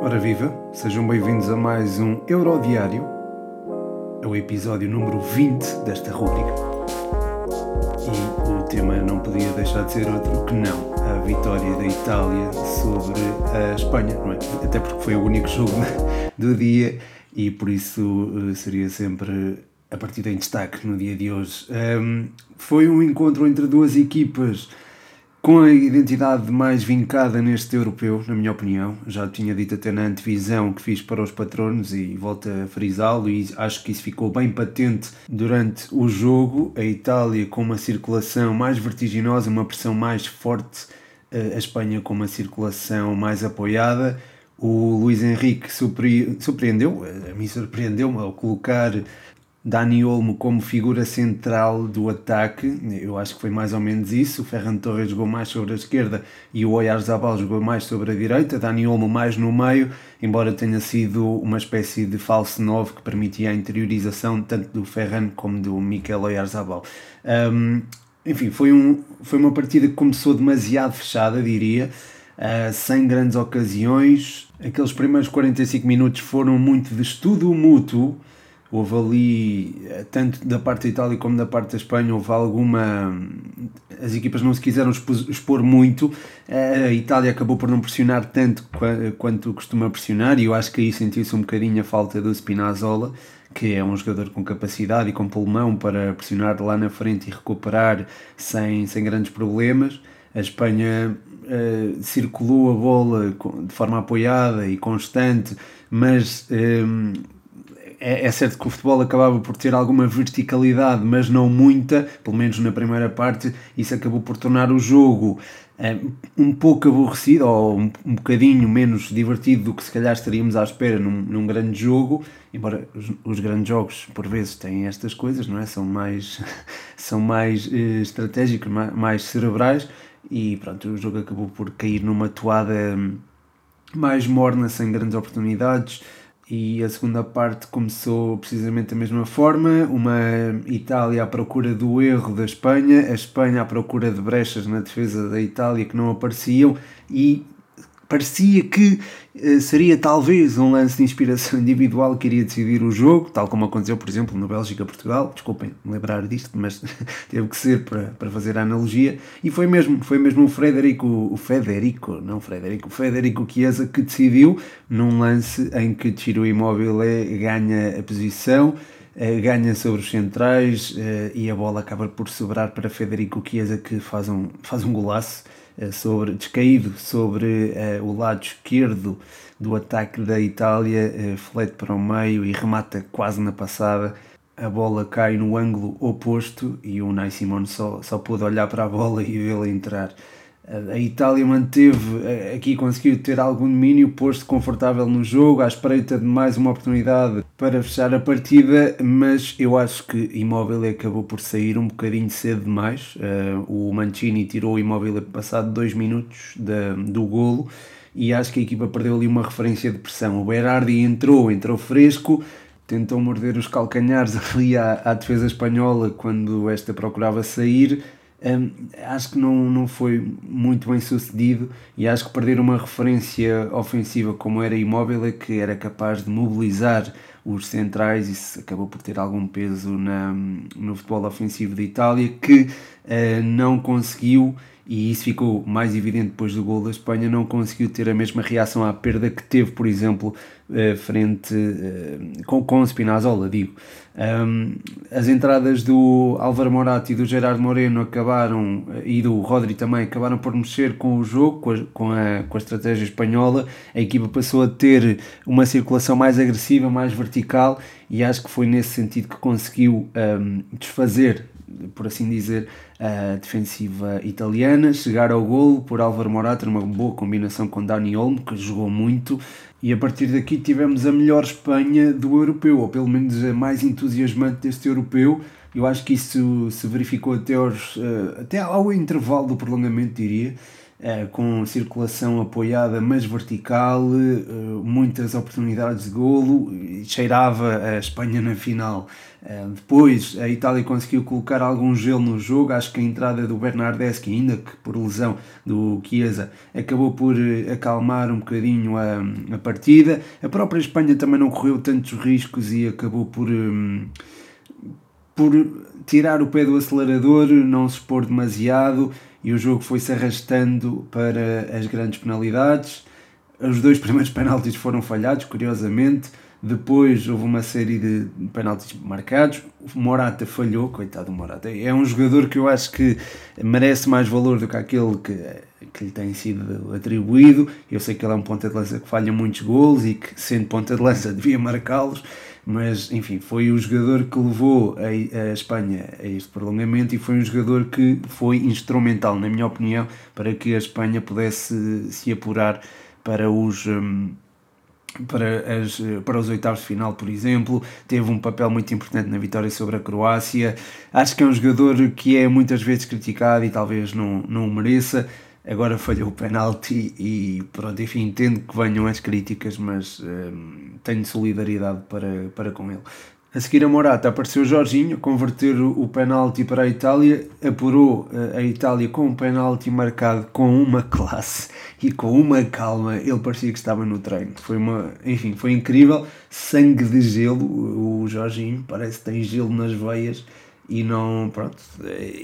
Ora viva, sejam bem-vindos a mais um Eurodiário, é o episódio número 20 desta rubrica. E o tema não podia deixar de ser outro que não, a vitória da Itália sobre a Espanha, não é? Até porque foi o único jogo do dia e por isso eh, seria sempre a partida em destaque no dia de hoje. Um, foi um encontro entre duas equipas com a identidade mais vincada neste europeu, na minha opinião. Já tinha dito até na antevisão que fiz para os patronos e volto a frisá-lo e acho que isso ficou bem patente durante o jogo. A Itália com uma circulação mais vertiginosa, uma pressão mais forte, eh, a Espanha com uma circulação mais apoiada. O Luís Henrique surpreendeu, a mim surpreendeu-me ao colocar Dani Olmo como figura central do ataque, eu acho que foi mais ou menos isso. O Ferran Torres jogou mais sobre a esquerda e o Oyarzabal jogou mais sobre a direita. Dani Olmo mais no meio, embora tenha sido uma espécie de falso 9 que permitia a interiorização tanto do Ferran como do Mikel Oyarzabal. Um, enfim, foi, um, foi uma partida que começou demasiado fechada, diria. Uh, sem grandes ocasiões. Aqueles primeiros 45 minutos foram muito de estudo mútuo houve ali, eh, tanto da parte da Itália como da parte da Espanha, houve alguma. As equipas não se quiseram expor muito. Eh, a Itália acabou por não pressionar tanto quanto costuma pressionar, e eu acho que aí sentiu-se um bocadinho a falta do Spinazzola, que é um jogador com capacidade e com pulmão para pressionar lá na frente e recuperar sem, sem grandes problemas. A Espanha uh, circulou a bola de forma apoiada e constante, mas é, é, certo que o futebol acabava por ter alguma verticalidade, mas não muita, pelo menos na primeira parte, isso acabou por tornar o jogo é, um pouco aborrecido ou um, um bocadinho menos divertido do que se calhar estaríamos à espera num, num grande jogo, embora os, os, grandes jogos por vezes têm estas coisas, não é? São mais, são mais eh, estratégicos, mais, mais cerebrais e pronto, o jogo acabou por cair numa toada hum, mais morna, sem grandes oportunidades e a segunda parte começou precisamente da mesma forma, uma Itália à procura do erro da Espanha, a Espanha à procura de brechas na defesa da Itália que não apareciam e parecia que uh, seria talvez um lance de inspiração individual que iria decidir o jogo, tal como aconteceu, por exemplo, no Bélgica-Portugal. Desculpem me lembrar disto, mas teve que ser para, para fazer a analogia. E foi mesmo, foi mesmo o Frederico, o Federico, não Frederico, o Federico Chiesa que decidiu num lance em que Tiro Imóvel ganha a posição eh, ganha sobre os centrais eh, e a bola acaba por sobrar para Federico Chiesa que faz um, faz um golaço eh, sobre, descaído sobre uh, o lado esquerdo do ataque da Itália, uh, flete para o meio e remata quase na passada. A bola cai no ângulo oposto e o Nai Simone só, só pôde olhar para a bola e vê-la entrar. A Itália manteve, aqui conseguiu ter algum domínio, posto confortável no jogo, à espreita de mais uma oportunidade para fechar a partida, mas eu acho que Immobile acabou por sair um bocadinho cedo demais. o Mancini tirou o Immobile passado dois minutos do golo e acho que a equipa perdeu ali uma referência de pressão. O Berardi entrou, entrou fresco, tentou morder os calcanhares ali à, à defesa espanhola quando esta procurava sair acho que não, não foi muito bem sucedido e acho que perder uma referência ofensiva como era imóvel é que era capaz de mobilizar os centrais isso acabou por ter algum peso na, no futebol ofensivo da Itália que uh, não conseguiu e isso ficou mais evidente depois do gol da Espanha, não conseguiu ter a mesma reação à perda que teve, por exemplo, eh, frente uh, com, com Spinazzola, digo. Um, as entradas do Álvaro Morata e do Gerardo Moreno acabaram, e do Rodri também, acabaram por mexer com o jogo, com a, com a, com a estratégia espanhola. A equipa passou a ter uma circulação mais agressiva, mais vertical, e acho que foi nesse sentido que conseguiu um, desfazer por assim dizer, a defensiva italiana, chegar ao golo por Álvaro Morata, numa boa combinação com Dani Olmo, que jogou muito, e a partir daqui tivemos a melhor Espanha do europeu, ou pelo menos a mais entusiasmante deste europeu. Eu acho que isso se verificou até, aos, eh, até ao intervalo do prolongamento, diria. Uh, com circulação apoiada, mas vertical, uh, muitas oportunidades de golo, cheirava a Espanha na final. Uh, depois a Itália conseguiu colocar algum gelo no jogo, acho que a entrada do Bernardeschi, ainda que por lesão do Chiesa, acabou por acalmar um bocadinho a, a partida. A própria Espanha também não correu tantos riscos e acabou por. Um, por tirar o pé do acelerador, não se expor demasiado e o jogo foi-se arrastando para as grandes penalidades. Os dois primeiros penaltis foram falhados, curiosamente. Depois houve uma série de penaltis marcados. O Morata falhou, coitado do Morata. É um jogador que eu acho que merece mais valor do que aquele que, que lhe tem sido atribuído. Eu sei que ele é um ponta de lança que falha muitos golos e que, sendo ponta de lança, devia marcá-los mas enfim, foi o jogador que levou a, a, Espanha a este prolongamento e foi um jogador que foi instrumental, na minha opinião, para que a Espanha pudesse se apurar para os. Um, para, as, para os oitavos de final, por exemplo, teve um papel muito importante na vitória sobre a Croácia. Acho que é um jogador que é muitas vezes criticado e talvez não, não o mereça, agora falhou o penalti e pronto, enfim, entendo que venham as críticas, mas hum, tenho solidariedade para, para com ele. A seguir a Morata apareceu Jorginho, converter o penalti para a Itália, apurou eh, a Itália com um penalti marcado com uma classe e com uma calma, ele parecia que estava no treino. Foi uma, enfim, foi incrível, sangue de gelo, o Jorginho parece que tem gelo nas veias e não, pronto,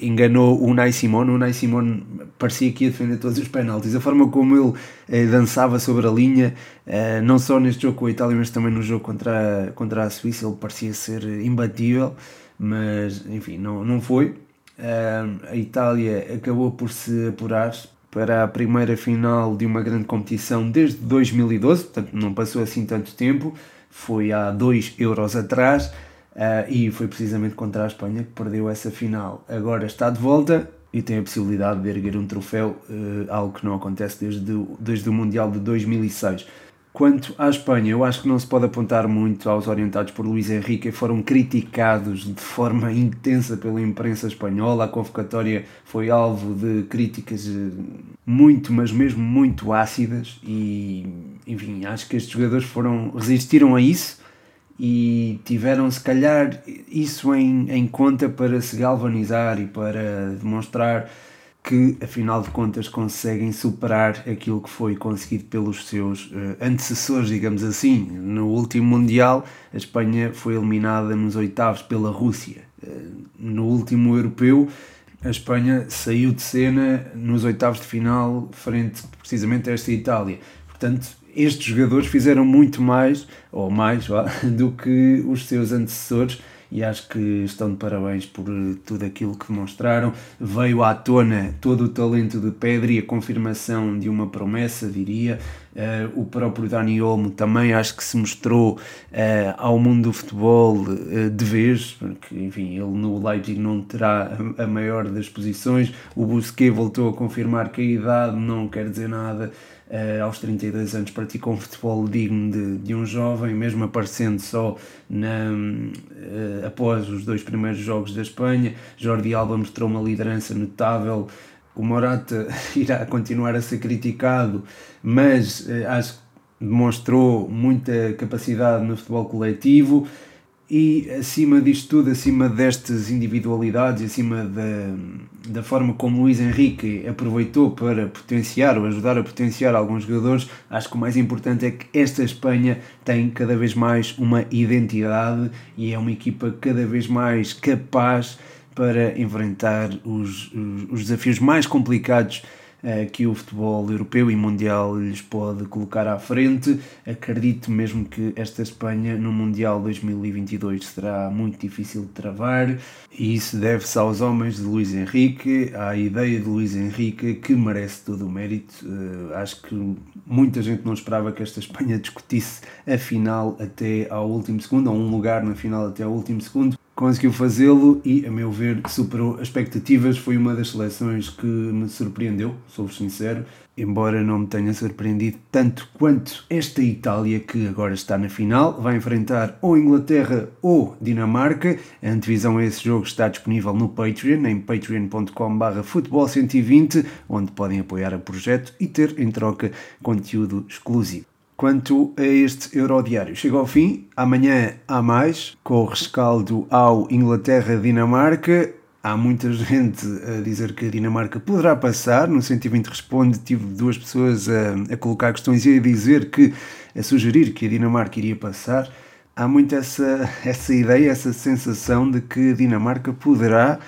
enganou o Nai Simone. O Nai Simone parecia que ia defender todos os penaltis. A forma como ele eh, dançava sobre a linha, eh, não só neste jogo com a Itália, mas também no jogo contra a, contra a Suíça, ele parecia ser imbatível, mas enfim, não, não foi. Eh, a Itália acabou por se apurar para a primeira final de uma grande competição desde 2012, portanto não passou assim tanto tempo, foi há dois euros atrás. Uh, e foi precisamente contra a Espanha que perdeu essa final. Agora está de volta e tem a possibilidade de erguer um troféu, uh, algo que não acontece desde, desde o Mundial de 2006. Quanto à Espanha, eu acho que não se pode apontar muito aos orientados por Luís Henrique, foram criticados de forma intensa pela imprensa espanhola. A convocatória foi alvo de críticas eh, muito, mas mesmo muito ácidas e, enfim, acho que estes jogadores foram resistiram a isso e tiveram se calhar isso em, em conta para se galvanizar e para demonstrar que afinal de contas conseguem superar aquilo que foi conseguido pelos seus uh, antecessores, digamos assim. No último Mundial, a Espanha foi eliminada nos oitavos pela Rússia. Uh, no último Europeu, a Espanha saiu de cena nos oitavos de final frente precisamente a esta Itália. Portanto, estes jogadores fizeram muito mais, ou mais, do que os seus antecessores e acho que estão de parabéns por tudo aquilo que demonstraram. Veio à tona todo o talento de Pedri, a confirmação de uma promessa, diria. Uh, o próprio Dani Olmo também acho que se mostrou uh, ao mundo do futebol uh, de vez, porque enfim, ele no Leipzig não terá a maior das posições. O Busquets voltou a confirmar que a idade não quer dizer nada uh, aos 32 anos praticou um futebol digno de, de um jovem, mesmo aparecendo só na, uh, após os dois primeiros jogos da Espanha. Jordi Alba mostrou uma liderança notável. O Morata irá continuar a ser criticado, mas uh, acho que demonstrou muita capacidade no futebol coletivo e acima disto tudo, acima destas individualidades, acima da, da forma como Luís Henrique aproveitou para potenciar ou ajudar a potenciar alguns jogadores, acho que o mais importante é que esta Espanha tem cada vez mais uma identidade e é uma equipa cada vez mais capaz para enfrentar os, os, os desafios mais complicados eh, que o futebol europeu e mundial lhes pode colocar à frente. Acredito mesmo que esta Espanha no Mundial 2022 será muito difícil de travar e isso deve-se aos homens de Luís Henrique, à ideia de Luís Henrique que merece todo o mérito. Uh, acho que muita gente não esperava que esta Espanha discutisse a final até ao último segundo, ou um lugar na final até ao último segundo conseguiu fazê-lo e, a meu ver, superou as expectativas. Foi uma das seleções que me surpreendeu, sou sincero, embora não me tenha surpreendido tanto quanto esta Itália, que agora está na final, vai enfrentar ou Inglaterra ou Dinamarca. A antevisão a esse jogo está disponível no Patreon, em patreon.com.br futebol120, onde podem apoiar o projeto e ter em troca conteúdo exclusivo. Quanto a este Eurodiário, chega ao fim. Amanhã há mais, com o rescaldo ao Inglaterra-Dinamarca. Há muita gente a dizer que a Dinamarca poderá passar. No 120 Responde, tive duas pessoas a, a colocar questões e a dizer que, a sugerir que a Dinamarca iria passar. Há muito essa, essa ideia, essa sensação de que a Dinamarca poderá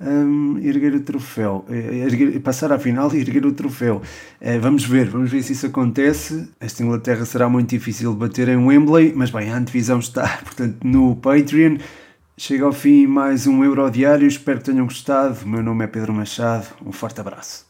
um, erguer o troféu, eh, erguer, passar à final e erguer o troféu. Uh, vamos ver, vamos ver se isso acontece. Esta Inglaterra será muito difícil de bater em Wembley, mas bem, a antevisão está, portanto, no Patreon. Chega ao fim mais um Euro Diário, espero que tenham gostado. O meu nome é Pedro Machado, um forte abraço.